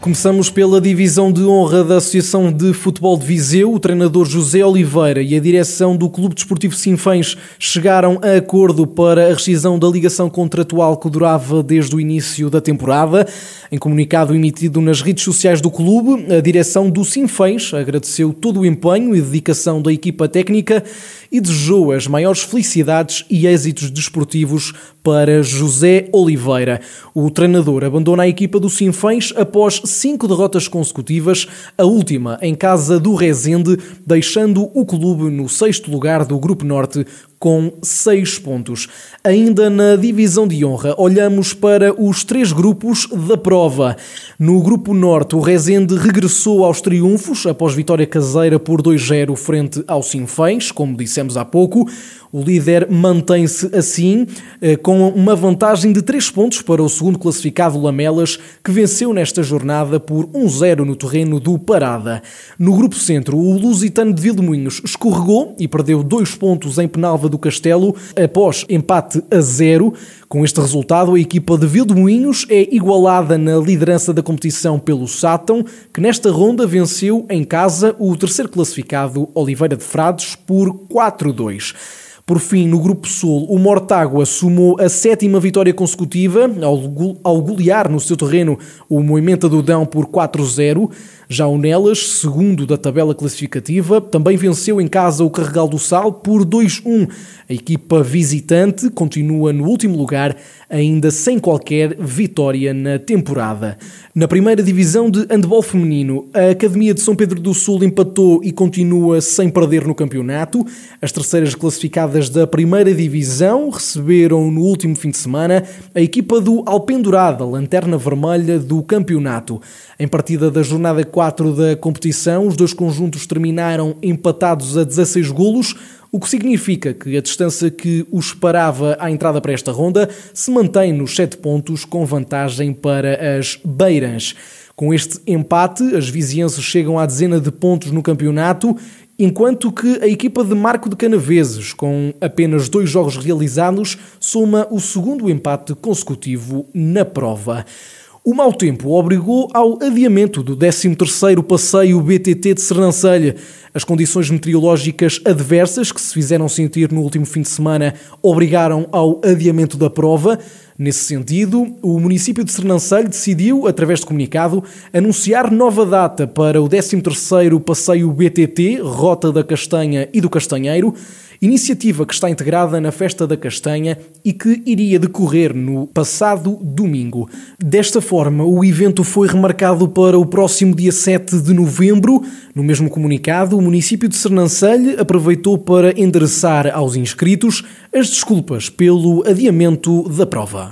Começamos pela divisão de honra da Associação de Futebol de Viseu. O treinador José Oliveira e a direção do Clube Desportivo Sinfãs chegaram a acordo para a rescisão da ligação contratual que durava desde o início da temporada. Em comunicado emitido nas redes sociais do clube, a direção do Sinfãs agradeceu todo o empenho e dedicação da equipa técnica e desejou as maiores felicidades e êxitos desportivos para José Oliveira. O treinador abandona a equipa do Sinfãs após cinco derrotas consecutivas, a última em casa do Rezende, deixando o clube no sexto lugar do Grupo Norte com 6 pontos. Ainda na divisão de honra, olhamos para os três grupos da prova. No grupo norte, o Rezende regressou aos triunfos após vitória caseira por 2-0 frente ao Sinfãs, como dissemos há pouco. O líder mantém-se assim, eh, com uma vantagem de 3 pontos para o segundo classificado Lamelas, que venceu nesta jornada por 1-0 no terreno do Parada. No grupo centro, o Lusitano de Vilmoinhos escorregou e perdeu 2 pontos em Penalva do Castelo após empate a 0. Com este resultado, a equipa de Vilmoinhos é igualada na liderança da competição pelo Sátão, que nesta ronda venceu em casa o terceiro classificado Oliveira de Frades por 4-2. Por fim, no Grupo Sul, o Mortágua somou a sétima vitória consecutiva ao golear no seu terreno o Moimenta do Dão por 4-0. Já o Nelas, segundo da tabela classificativa, também venceu em casa o Carregal do Sal por 2-1. A equipa visitante continua no último lugar, ainda sem qualquer vitória na temporada. Na primeira divisão de handball feminino, a Academia de São Pedro do Sul empatou e continua sem perder no campeonato. As terceiras classificadas da primeira divisão receberam no último fim de semana a equipa do Alpendurada, lanterna vermelha do campeonato. Em partida da jornada 4 da competição, os dois conjuntos terminaram empatados a 16 golos o que significa que a distância que os parava à entrada para esta ronda se mantém nos 7 pontos, com vantagem para as Beiras. Com este empate, as vizienses chegam à dezena de pontos no campeonato, enquanto que a equipa de Marco de Canaveses, com apenas dois jogos realizados, soma o segundo empate consecutivo na prova. O mau tempo obrigou ao adiamento do 13º passeio BTT de Sernancelha. As condições meteorológicas adversas que se fizeram sentir no último fim de semana obrigaram ao adiamento da prova. Nesse sentido, o município de Sernancelho decidiu, através de comunicado, anunciar nova data para o 13º passeio BTT, Rota da Castanha e do Castanheiro, Iniciativa que está integrada na Festa da Castanha e que iria decorrer no passado domingo. Desta forma, o evento foi remarcado para o próximo dia 7 de novembro. No mesmo comunicado, o município de Sernancelho aproveitou para endereçar aos inscritos as desculpas pelo adiamento da prova.